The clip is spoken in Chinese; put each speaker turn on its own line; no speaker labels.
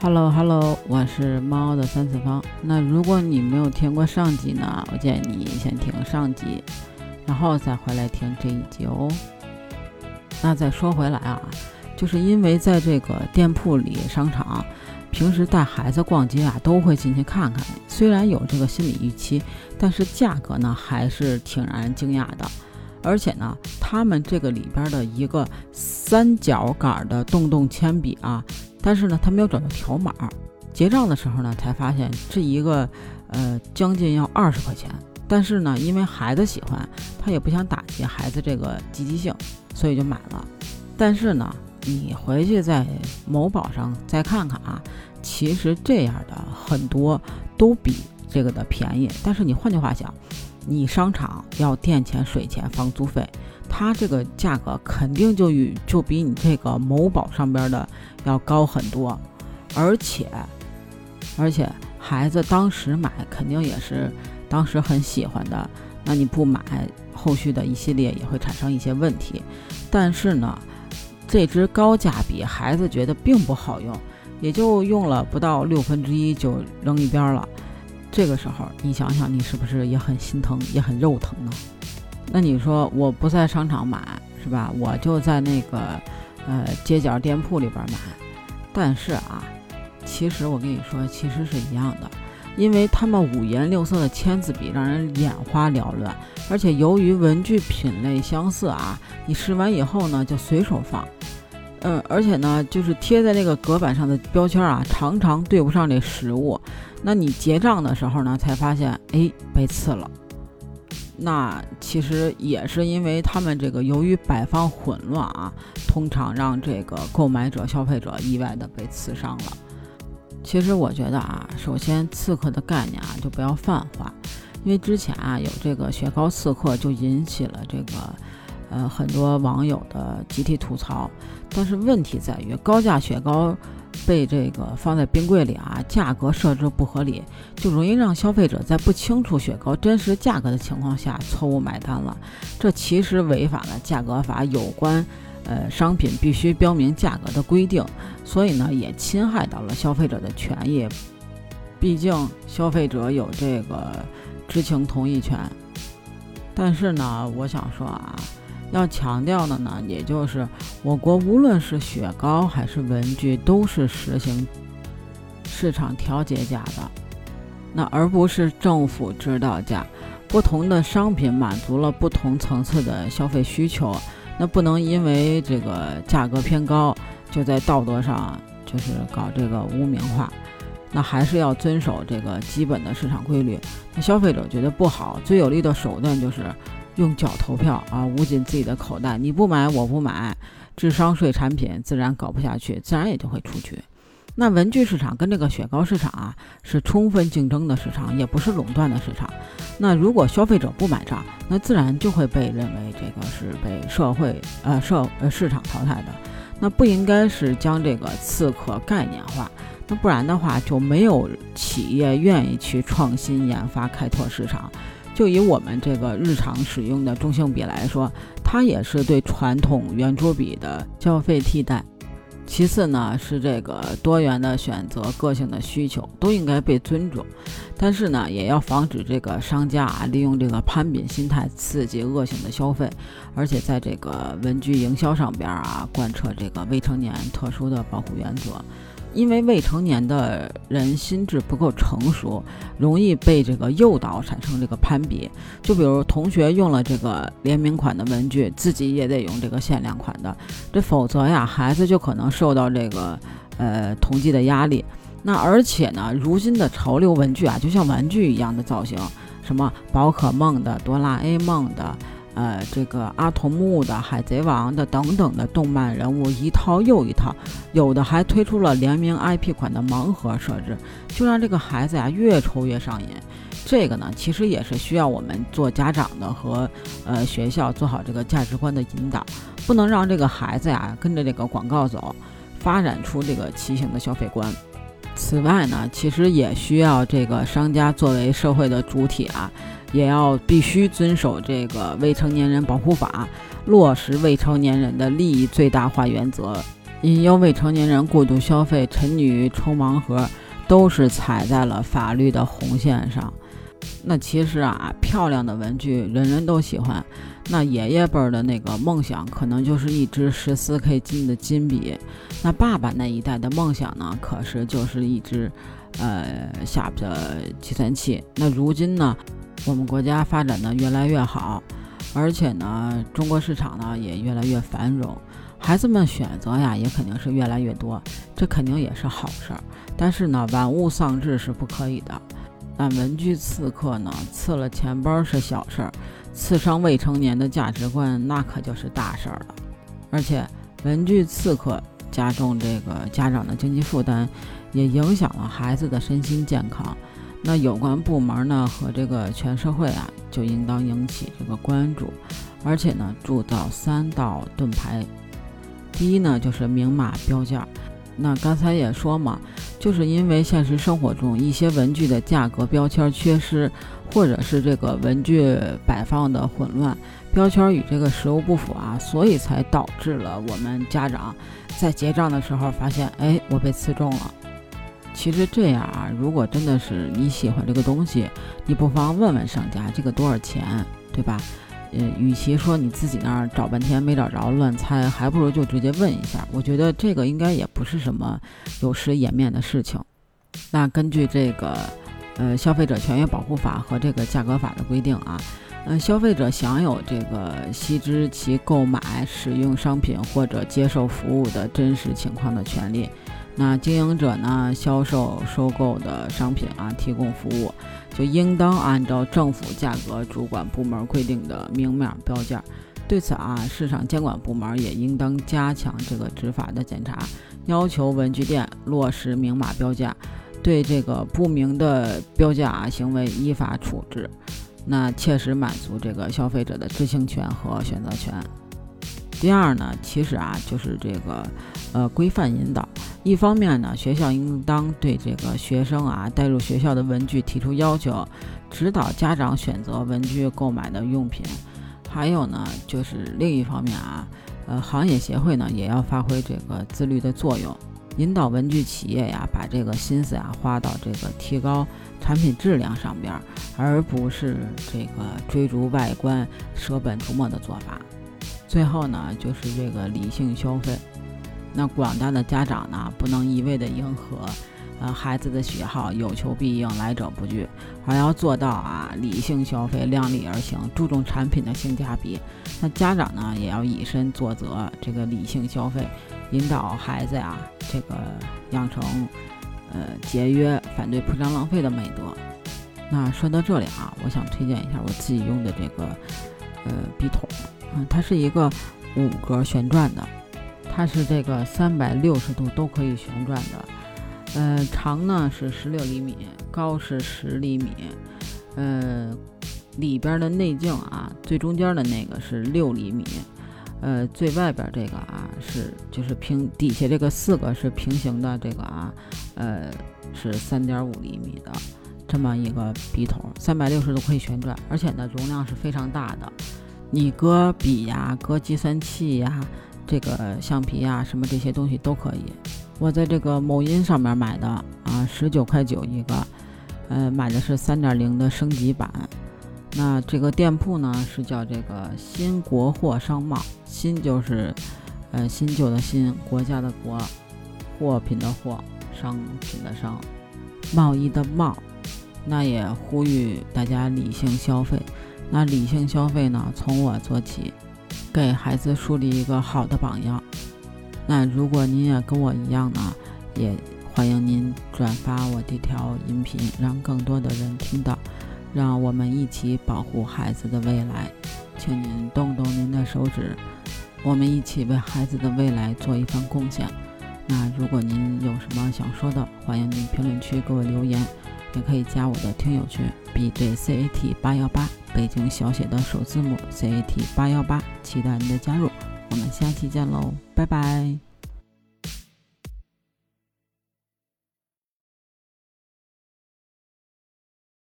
Hello Hello，我是猫的三次方。那如果你没有听过上集呢，我建议你先听上集，然后再回来听这一集哦。那再说回来啊，就是因为在这个店铺里、商场，平时带孩子逛街啊，都会进去看看。虽然有这个心理预期，但是价格呢，还是挺让人惊讶的。而且呢，他们这个里边的一个三角杆的洞洞铅笔啊。但是呢，他没有找到条码，结账的时候呢，才发现这一个，呃，将近要二十块钱。但是呢，因为孩子喜欢，他也不想打击孩子这个积极性，所以就买了。但是呢，你回去在某宝上再看看啊，其实这样的很多都比这个的便宜。但是你换句话讲，你商场要电钱、水钱、房租费。它这个价格肯定就与就比你这个某宝上边的要高很多，而且而且孩子当时买肯定也是当时很喜欢的，那你不买，后续的一系列也会产生一些问题。但是呢，这支高价笔孩子觉得并不好用，也就用了不到六分之一就扔一边了。这个时候你想想，你是不是也很心疼，也很肉疼呢？那你说我不在商场买是吧？我就在那个呃街角店铺里边买。但是啊，其实我跟你说，其实是一样的，因为他们五颜六色的签字笔让人眼花缭乱，而且由于文具品类相似啊，你试完以后呢就随手放。嗯，而且呢，就是贴在那个隔板上的标签啊，常常对不上这实物。那你结账的时候呢，才发现哎被刺了。那其实也是因为他们这个由于摆放混乱啊，通常让这个购买者、消费者意外的被刺伤了。其实我觉得啊，首先刺客的概念啊就不要泛化，因为之前啊有这个雪糕刺客就引起了这个呃很多网友的集体吐槽。但是问题在于高价雪糕。被这个放在冰柜里啊，价格设置不合理，就容易让消费者在不清楚雪糕真实价格的情况下错误买单了。这其实违反了价格法有关，呃，商品必须标明价格的规定，所以呢，也侵害到了消费者的权益。毕竟消费者有这个知情同意权。但是呢，我想说啊。要强调的呢，也就是我国无论是雪糕还是文具，都是实行市场调节价的，那而不是政府指导价。不同的商品满足了不同层次的消费需求，那不能因为这个价格偏高，就在道德上就是搞这个污名化。那还是要遵守这个基本的市场规律。那消费者觉得不好，最有力的手段就是。用脚投票啊，捂紧自己的口袋。你不买，我不买，智商税产品自然搞不下去，自然也就会出局。那文具市场跟这个雪糕市场啊，是充分竞争的市场，也不是垄断的市场。那如果消费者不买账，那自然就会被认为这个是被社会呃社呃市场淘汰的。那不应该是将这个刺客概念化，那不然的话就没有企业愿意去创新研发开拓市场。就以我们这个日常使用的中性笔来说，它也是对传统圆珠笔的消费替代。其次呢，是这个多元的选择、个性的需求都应该被尊重。但是呢，也要防止这个商家啊利用这个攀比心态刺激恶性的消费，而且在这个文具营销上边啊贯彻这个未成年特殊的保护原则。因为未成年的人心智不够成熟，容易被这个诱导产生这个攀比。就比如同学用了这个联名款的文具，自己也得用这个限量款的，这否则呀，孩子就可能受到这个呃同济的压力。那而且呢，如今的潮流文具啊，就像玩具一样的造型，什么宝可梦的、哆啦 A 梦的。呃，这个阿童木的、海贼王的等等的动漫人物一套又一套，有的还推出了联名 IP 款的盲盒设置，就让这个孩子呀越抽越上瘾。这个呢，其实也是需要我们做家长的和呃学校做好这个价值观的引导，不能让这个孩子呀跟着这个广告走，发展出这个畸形的消费观。此外呢，其实也需要这个商家作为社会的主体啊。也要必须遵守这个未成年人保护法，落实未成年人的利益最大化原则，引诱未成年人过度消费、沉溺于抽盲盒，都是踩在了法律的红线上。那其实啊，漂亮的文具人人都喜欢。那爷爷辈儿的那个梦想，可能就是一支十四 K 金的金笔。那爸爸那一代的梦想呢，可是就是一支呃下的计算器。那如今呢，我们国家发展的越来越好，而且呢，中国市场呢也越来越繁荣。孩子们选择呀，也肯定是越来越多，这肯定也是好事儿。但是呢，玩物丧志是不可以的。那文具刺客呢，刺了钱包是小事儿，刺伤未成年的价值观那可就是大事儿了。而且，文具刺客加重这个家长的经济负担，也影响了孩子的身心健康。那有关部门呢和这个全社会啊，就应当引起这个关注，而且呢，铸造三道盾牌。第一呢，就是明码标价。那刚才也说嘛，就是因为现实生活中一些文具的价格标签缺失，或者是这个文具摆放的混乱，标签与这个实物不符啊，所以才导致了我们家长在结账的时候发现，哎，我被刺中了。其实这样啊，如果真的是你喜欢这个东西，你不妨问问商家这个多少钱，对吧？呃，与其说你自己那儿找半天没找着乱猜，还不如就直接问一下。我觉得这个应该也不是什么有失颜面的事情。那根据这个呃《消费者权益保护法》和这个价格法的规定啊，呃，消费者享有这个悉知其购买、使用商品或者接受服务的真实情况的权利。那经营者呢，销售、收购的商品啊，提供服务，就应当按照政府价格主管部门规定的明码标价。对此啊，市场监管部门也应当加强这个执法的检查，要求文具店落实明码标价，对这个不明的标价行为依法处置，那切实满足这个消费者的知情权和选择权。第二呢，其实啊，就是这个呃规范引导。一方面呢，学校应当对这个学生啊带入学校的文具提出要求，指导家长选择文具购买的用品。还有呢，就是另一方面啊，呃，行业协会呢也要发挥这个自律的作用，引导文具企业呀把这个心思啊花到这个提高产品质量上边，而不是这个追逐外观、舍本逐末的做法。最后呢，就是这个理性消费。那广大的家长呢，不能一味的迎合，呃孩子的喜好，有求必应，来者不拒，还要做到啊理性消费，量力而行，注重产品的性价比。那家长呢，也要以身作则，这个理性消费，引导孩子呀，这个养成呃节约、反对铺张浪费的美德。那说到这里啊，我想推荐一下我自己用的这个呃笔筒。嗯，它是一个五格旋转的，它是这个三百六十度都可以旋转的。呃，长呢是十六厘米，高是十厘米。呃，里边的内径啊，最中间的那个是六厘米。呃，最外边这个啊是就是平底下这个四个是平行的，这个啊，呃是三点五厘米的这么一个笔筒，三百六十度可以旋转，而且呢容量是非常大的。你搁笔呀，搁计算器呀，这个橡皮呀，什么这些东西都可以。我在这个某音上面买的啊，十九块九一个，呃，买的是三点零的升级版。那这个店铺呢是叫这个新国货商贸，新就是呃新旧的新，国家的国，货品的货，商品的商，贸易的贸。那也呼吁大家理性消费。那理性消费呢？从我做起，给孩子树立一个好的榜样。那如果您也跟我一样呢，也欢迎您转发我这条音频，让更多的人听到，让我们一起保护孩子的未来。请您动动您的手指，我们一起为孩子的未来做一番贡献。那如果您有什么想说的，欢迎您评论区给我留言，也可以加我的听友群 b j c a t 八幺八。北京小写的首字母 C A T 八幺八，期待您的加入，我们下期见喽，拜拜。